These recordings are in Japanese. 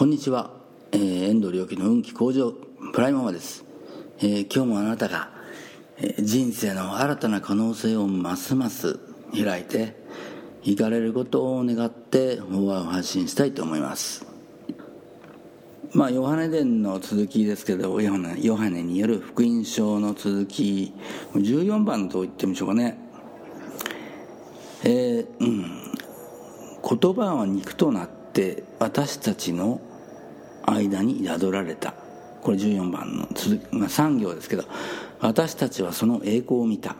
こんにちは、えー、遠藤良樹の運気向上プライママです、えー、今日もあなたが、えー、人生の新たな可能性をますます開いていかれることを願って法話を発信したいと思います。まあヨハネ伝の続きですけどヨハネヨハネによる福音書の続き14番と言ってみましょうかね。えー、うん。言葉は肉となって私たちの間に宿られた。これ14番の続き、まあ、3行ですけど私たちはその栄光を見た。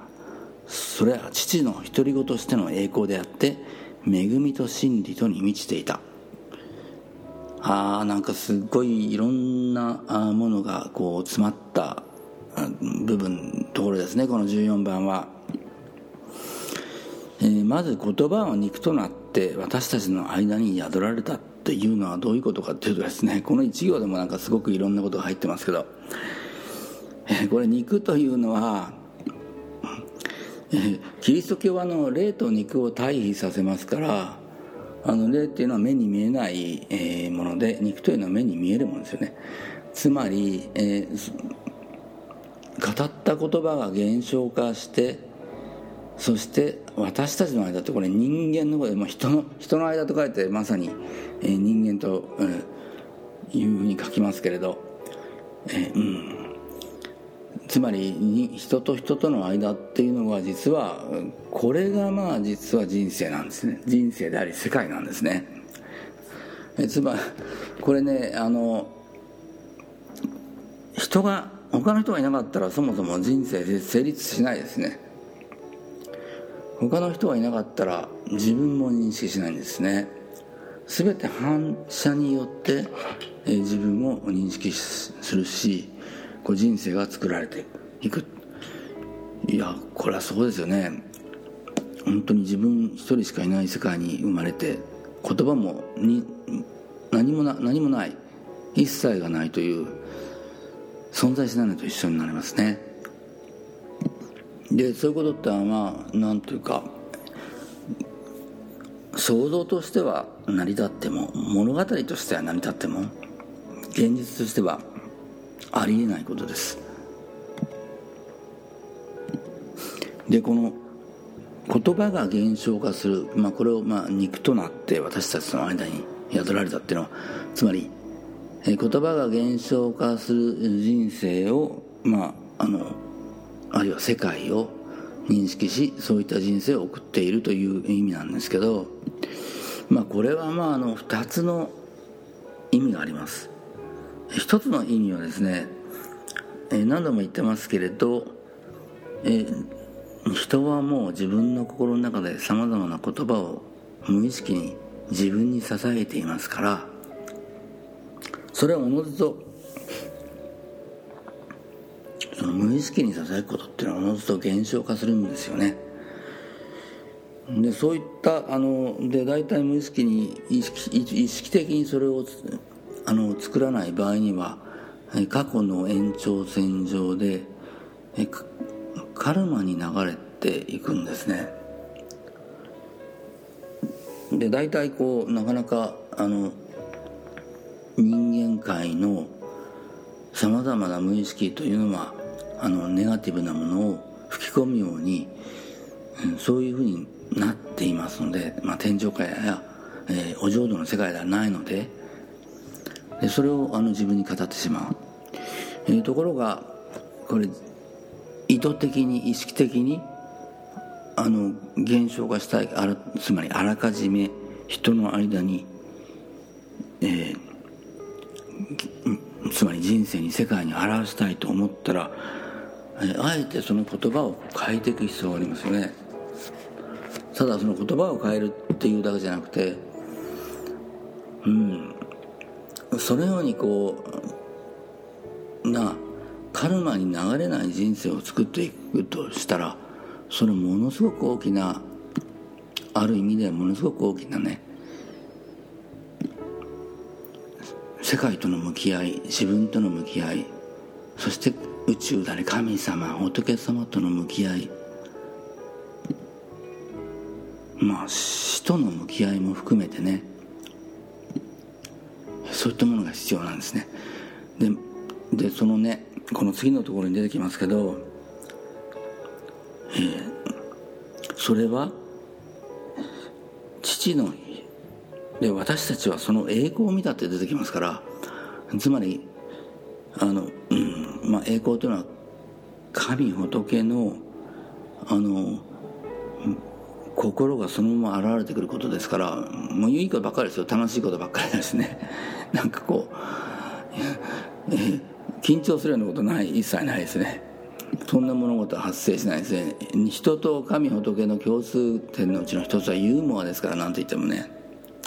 それは父の独り子としての栄光であって恵みと真理とに満ちていた。あなんかすっごいいろんなものがこう詰まった部分ところですね。この14番は、えー、まず言葉は肉となって私たちの間に宿られた。っていうのはどういうことかっていうとですねこの1行でもなんかすごくいろんなことが入ってますけど、えこれ肉というのは、えキリスト教はの霊と肉を対比させますからあの霊っていうのは目に見えない、えもので肉というのは目に見えるものですよね。つまり、えー、語った言葉が現象化してそして私たちの間ってこれ人間の声、まあ、人の人の間と書いてまさに、えー、人間と、うん、いうふうに書きますけれど、えー、うん、つまりに人と人との間っていうのは実はこれがまあ実は人生なんですね。人生であり世界なんですね、え、つまりこれねあの人が他の人がいなかったらそもそも人生成立しないですね。他の人がいなかったら自分も認識しないんですね。全て反射によって、え自分を認識するしこ人生が作られていく。いやこれはそうですよね。本当に自分一人しかいない世界に生まれて言葉もに何もな何もない。一切がないという存在しないのと一緒になりますね。でそういうことってまあなんというか想像としては成り立っても物語としては成り立っても現実としてはありえないことです。でこの言葉が現象化する、まあ、これをまあ肉となって私たちの間に宿られたっていうのはつまり言葉が現象化する人生をまああのあるいは世界を認識しそういった人生を送っているという意味なんですけど、まあ、これはまああの2つの意味があります。一つの意味はですねえ何度も言ってますけれどえ人はもう自分の心の中でさまざまな言葉を無意識に自分に支えていますからそれはおのずとの無意識にささやくことっていうのはおのずと減少化するんですよね。でそういったあので大体無意識に意識意識的にそれをあの作らない場合には過去の延長線上でカルマに流れていくんですね。で大体こうなかなかあの人間界のさまざまな無意識というのはあのネガティブなものを吹き込むように、うん、そういうふうになっていますので、まあ、天上界や、えー、お浄土の世界ではないのででそれをあの自分に語ってしまう、えー、ところがこれ意図的に意識的にあの現象化したいあらつまりあらかじめ人の間に、えー、つまり人生に世界に表したいと思ったらあえてその言葉を変えていく必要がありますよね。ただその言葉を変えるっていうだけじゃなくてうん。そのようにこうなカルマに流れない人生を作っていくとしたらそれものすごく大きなある意味ではものすごく大きなね世界との向き合い自分との向き合いそして宇宙だね神様仏様との向き合い。まあ死との向き合いも含めてね。そういったものが必要なんですね。ででそのねこの次のところに出てきますけど、えー、それは父ので私たちはその栄光を見たって出てきますからつまりあの、うんまあ、栄光というのは神仏のあの心がそのまま現れてくることですからもういいことばっかりですよ。楽しいことばっかりですね。なんかこう、緊張するようなことない？一切ないですね。そんな物事は発生しないですね。人と神仏の共通点のうちの一つはユーモアですから何と言ってもね。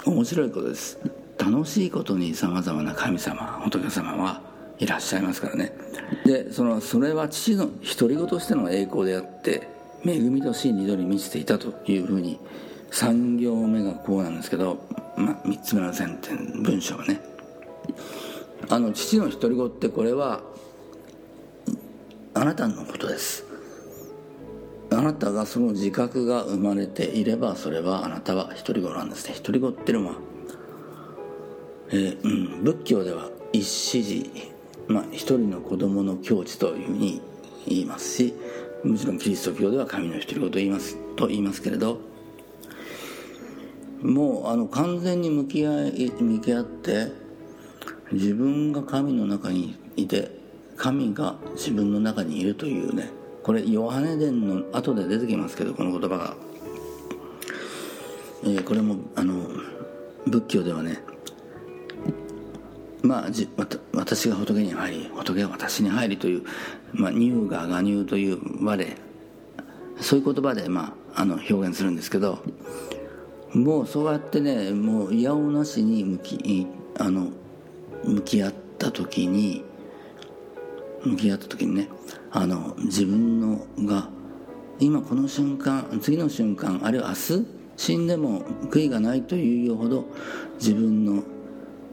面白いことです。楽しいことにさまざまな神様仏様はいらっしゃいますからね。でそのそれは父の独り言としての栄光であって恵みと真理に満ちていたというふうに3行目がこうなんですけど、まあ、3つ目の前点文章がね。あの父の独り言ってこれはあなたのことです。あなたがその自覚が生まれていればそれはあなたは独り言なんですね。独り言っていうのは、えーうん、仏教では一子寺、まあ、一人の子供の境地というふうに言いますしもちろんキリスト教では神の独り言と言いますと言いますけれどもうあの完全に向き合い向き合って自分が神の中にいて神が自分の中にいるというねこれヨハネ伝の後で出てきますけどこの言葉が、えー、これもあの仏教ではねまあ、じ私が仏に入り仏が私に入りという、まあ、乳が我乳という我そういう言葉で、まあ、あの表現するんですけどもうそうやってねもういやおなしに向きあの向き合った時に向き合った時にねあの自分のが今この瞬間次の瞬間あるいは明日死んでも悔いがないというほど自分の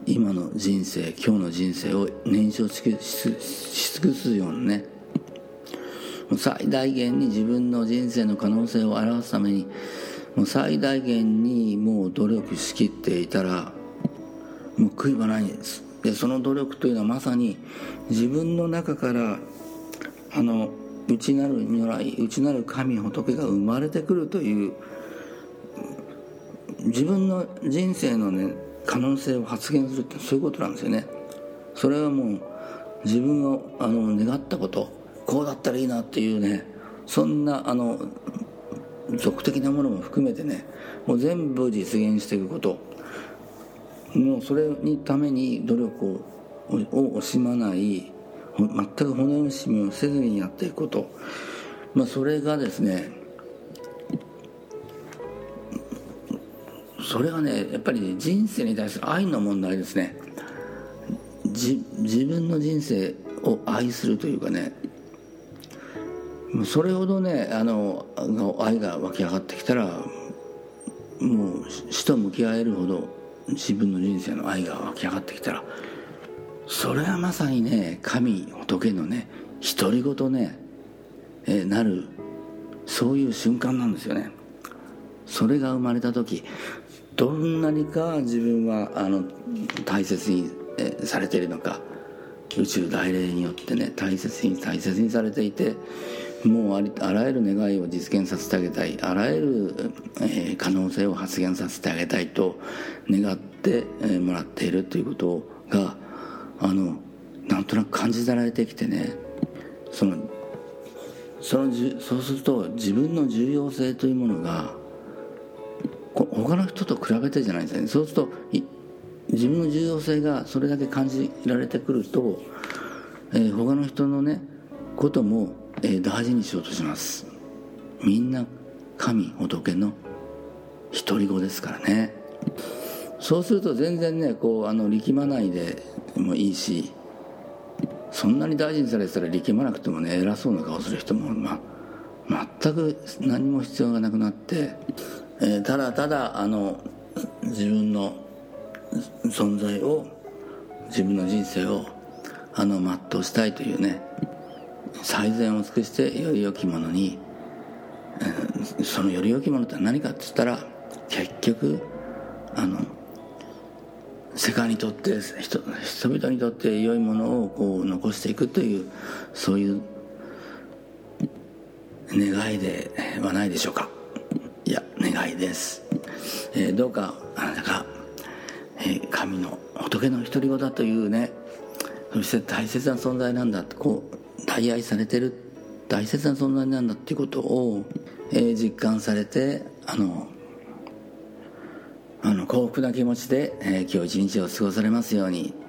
今の人生今日の人生を燃焼し尽くすようなね。最大限に自分の人生の可能性を表すためにもう最大限にもう努力しきっていたらもう悔いはない。んですでその努力というのはまさに自分の中からあの内なる如来内なる神仏が生まれてくるという自分の人生のね可能性を発現するってそういうことなんですよね。それはもう自分をあの願ったことこうだったらいいなっていうねそんなあの俗的なものも含めてねもう全部実現していくこと。もうそれにために努力をを惜しまない全く骨惜しみをせずにやっていくこと、まあ、それがですねそれはねやっぱり人生に対する愛の問題ですね。自分の人生を愛するというかね。それほどねあの愛が湧き上がってきたらもう死と向き合えるほど自分の人生の愛が湧き上がってきたらそれはまさにね神仏のね独り言ね、えなるそういう瞬間なんですよね。それが生まれた時どんなにか自分はあの大切にされているのか。宇宙大霊によってね大切に大切にされていてもうありあらゆる願いを実現させてあげたい。あらゆる、えー、可能性を発現させてあげたいと願って、え、もらっているということがあのなんとなく感じられてきてね。そのそのそうすると自分の重要性というものが他の人と比べてじゃないですね。そうすると自分の重要性がそれだけ感じられてくると、えー、他の人のねことも、えー、大事にしようとします。みんな神仏の独り子ですからね。そうすると全然ねこうあの力まないでもいいしそんなに大事にされてたら力まなくてもね偉そうな顔する人も、ま、全く何も必要がなくなってえー、ただただあの自分の存在を自分の人生をあの全うしたいというね最善を尽くしてより良きものに、えー、そのより良きものって何かっつったら結局あの世界にとって人人々にとって良いものをこう残していくというそういう願いではないでしょうか。願いです、えー、どうかあなたが、えー、神の仏の独り子だというねそして大切な存在なんだこう大愛されてる大切な存在なんだっていうことを、えー、実感されてあのあの幸福な気持ちで、えー、今日一日を過ごされますように。